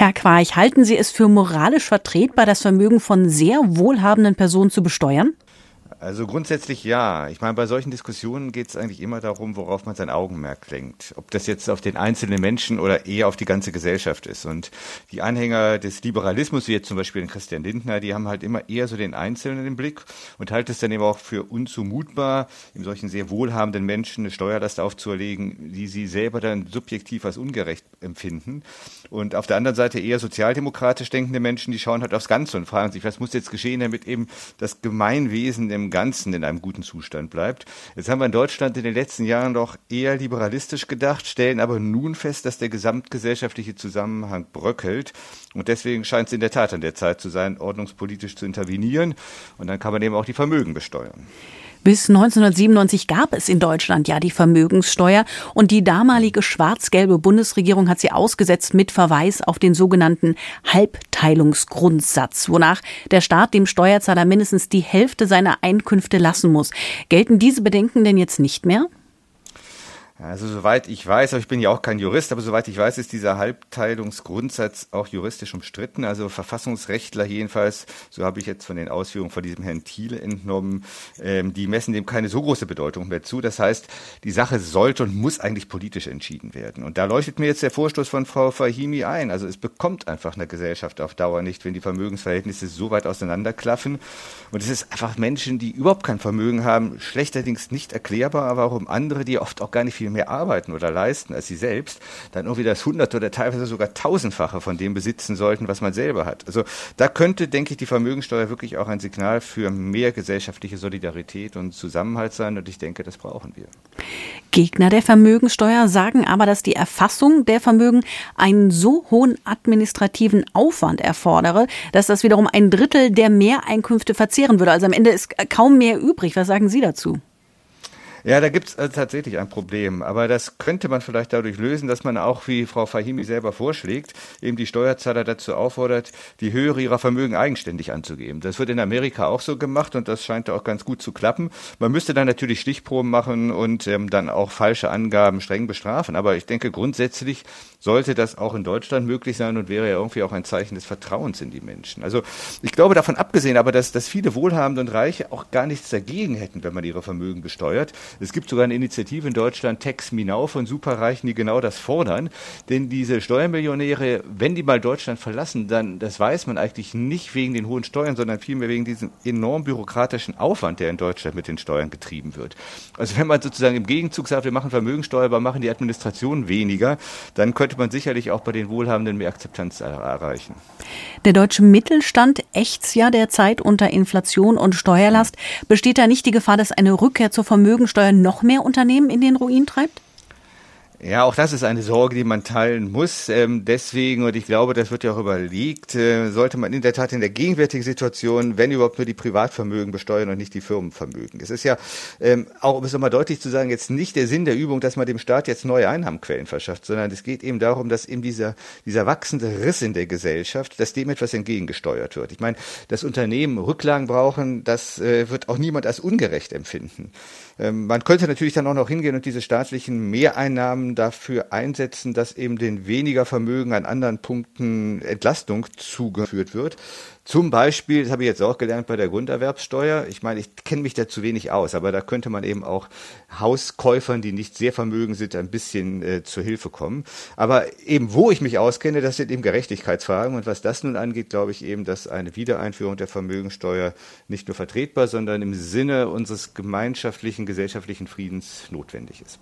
Herr Quarch, halten Sie es für moralisch vertretbar, das Vermögen von sehr wohlhabenden Personen zu besteuern? Also grundsätzlich ja. Ich meine, bei solchen Diskussionen geht es eigentlich immer darum, worauf man sein Augenmerk lenkt. Ob das jetzt auf den einzelnen Menschen oder eher auf die ganze Gesellschaft ist. Und die Anhänger des Liberalismus, wie jetzt zum Beispiel Christian Lindner, die haben halt immer eher so den Einzelnen im Blick und halten es dann eben auch für unzumutbar, in solchen sehr wohlhabenden Menschen eine Steuerlast aufzuerlegen, die sie selber dann subjektiv als ungerecht empfinden. Und auf der anderen Seite eher sozialdemokratisch denkende Menschen, die schauen halt aufs Ganze und fragen sich, was muss jetzt geschehen, damit eben das Gemeinwesen im Ganzen in einem guten Zustand bleibt. Jetzt haben wir in Deutschland in den letzten Jahren doch eher liberalistisch gedacht, stellen aber nun fest, dass der gesamtgesellschaftliche Zusammenhang bröckelt. Und deswegen scheint es in der Tat an der Zeit zu sein, ordnungspolitisch zu intervenieren. Und dann kann man eben auch die Vermögen besteuern. Bis 1997 gab es in Deutschland ja die Vermögenssteuer und die damalige schwarz-gelbe Bundesregierung hat sie ausgesetzt mit Verweis auf den sogenannten Halbteilungsgrundsatz, wonach der Staat dem Steuerzahler mindestens die Hälfte seiner Einkünfte lassen muss. Gelten diese Bedenken denn jetzt nicht mehr? Also soweit ich weiß, aber ich bin ja auch kein Jurist, aber soweit ich weiß, ist dieser Halbteilungsgrundsatz auch juristisch umstritten. Also Verfassungsrechtler jedenfalls, so habe ich jetzt von den Ausführungen von diesem Herrn Thiele entnommen, ähm, die messen dem keine so große Bedeutung mehr zu. Das heißt, die Sache sollte und muss eigentlich politisch entschieden werden. Und da leuchtet mir jetzt der Vorstoß von Frau Fahimi ein. Also es bekommt einfach eine Gesellschaft auf Dauer nicht, wenn die Vermögensverhältnisse so weit auseinanderklaffen. Und es ist einfach Menschen, die überhaupt kein Vermögen haben, schlechterdings nicht erklärbar, aber auch um andere, die oft auch gar nicht viel viel mehr arbeiten oder leisten als sie selbst, dann irgendwie das Hunderte oder teilweise sogar Tausendfache von dem besitzen sollten, was man selber hat. Also da könnte, denke ich, die Vermögensteuer wirklich auch ein Signal für mehr gesellschaftliche Solidarität und Zusammenhalt sein. Und ich denke, das brauchen wir. Gegner der Vermögensteuer sagen aber, dass die Erfassung der Vermögen einen so hohen administrativen Aufwand erfordere, dass das wiederum ein Drittel der Mehreinkünfte verzehren würde. Also am Ende ist kaum mehr übrig. Was sagen Sie dazu? Ja, da gibt es also tatsächlich ein Problem. Aber das könnte man vielleicht dadurch lösen, dass man auch, wie Frau Fahimi selber vorschlägt, eben die Steuerzahler dazu auffordert, die Höhe ihrer Vermögen eigenständig anzugeben. Das wird in Amerika auch so gemacht und das scheint auch ganz gut zu klappen. Man müsste dann natürlich Stichproben machen und ähm, dann auch falsche Angaben streng bestrafen. Aber ich denke, grundsätzlich sollte das auch in Deutschland möglich sein und wäre ja irgendwie auch ein Zeichen des Vertrauens in die Menschen. Also ich glaube davon abgesehen, aber dass, dass viele Wohlhabende und Reiche auch gar nichts dagegen hätten, wenn man ihre Vermögen besteuert. Es gibt sogar eine Initiative in Deutschland, Tax Me Now von Superreichen, die genau das fordern. Denn diese Steuermillionäre, wenn die mal Deutschland verlassen, dann, das weiß man eigentlich nicht wegen den hohen Steuern, sondern vielmehr wegen diesem enorm bürokratischen Aufwand, der in Deutschland mit den Steuern getrieben wird. Also wenn man sozusagen im Gegenzug sagt, wir machen Vermögensteuer, aber machen die Administration weniger, dann könnte man sicherlich auch bei den Wohlhabenden mehr Akzeptanz erreichen. Der deutsche Mittelstand ächzt ja derzeit unter Inflation und Steuerlast. Besteht da nicht die Gefahr, dass eine Rückkehr zur Vermögensteuer noch mehr Unternehmen in den Ruin treibt? Ja, auch das ist eine Sorge, die man teilen muss. Ähm, deswegen, und ich glaube, das wird ja auch überlegt, äh, sollte man in der Tat in der gegenwärtigen Situation, wenn überhaupt nur die Privatvermögen besteuern und nicht die Firmenvermögen. Es ist ja ähm, auch, um es nochmal deutlich zu sagen, jetzt nicht der Sinn der Übung, dass man dem Staat jetzt neue Einnahmenquellen verschafft, sondern es geht eben darum, dass eben dieser, dieser wachsende Riss in der Gesellschaft, dass dem etwas entgegengesteuert wird. Ich meine, dass Unternehmen Rücklagen brauchen, das äh, wird auch niemand als ungerecht empfinden. Ähm, man könnte natürlich dann auch noch hingehen und diese staatlichen Mehreinnahmen dafür einsetzen, dass eben den weniger Vermögen an anderen Punkten Entlastung zugeführt wird. Zum Beispiel, das habe ich jetzt auch gelernt bei der Grunderwerbssteuer. Ich meine, ich kenne mich da zu wenig aus, aber da könnte man eben auch Hauskäufern, die nicht sehr vermögen sind, ein bisschen äh, zur Hilfe kommen. Aber eben, wo ich mich auskenne, das sind eben Gerechtigkeitsfragen. Und was das nun angeht, glaube ich eben, dass eine Wiedereinführung der Vermögensteuer nicht nur vertretbar, sondern im Sinne unseres gemeinschaftlichen, gesellschaftlichen Friedens notwendig ist.